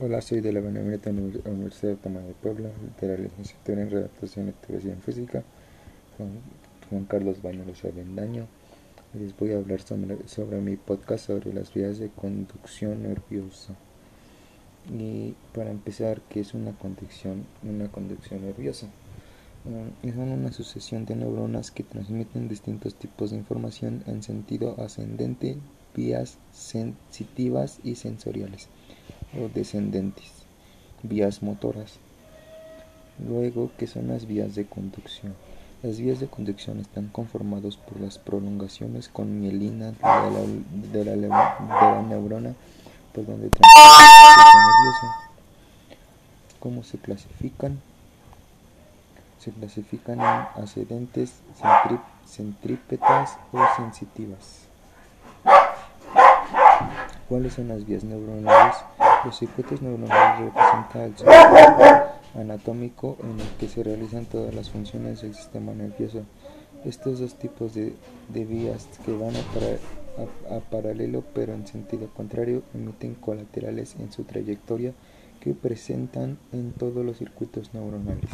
Hola, soy de la Benemérita Universidad Autónoma de Puebla, de la licenciatura en Redactación y Teoría Física, con Juan Carlos Bañuelos Avendaño. Les voy a hablar sobre, sobre mi podcast sobre las vías de conducción nerviosa. Y para empezar, ¿qué es una conducción, una conducción nerviosa? Mm, es una sucesión de neuronas que transmiten distintos tipos de información en sentido ascendente, vías sensitivas y sensoriales o descendentes, vías motoras. Luego, ¿qué son las vías de conducción? Las vías de conducción están conformadas por las prolongaciones con mielina de la, de la, neurona por donde nervioso. ¿Cómo se clasifican? Se clasifican en ascendentes, centrípetas o sensitivas. ¿Cuáles son las vías neuronales? Los circuitos neuronales representan el sistema anatómico en el que se realizan todas las funciones del sistema nervioso. Estos dos tipos de, vías que van a, paralelo pero en sentido contrario emiten colaterales en su trayectoria que presentan en todos los circuitos neuronales.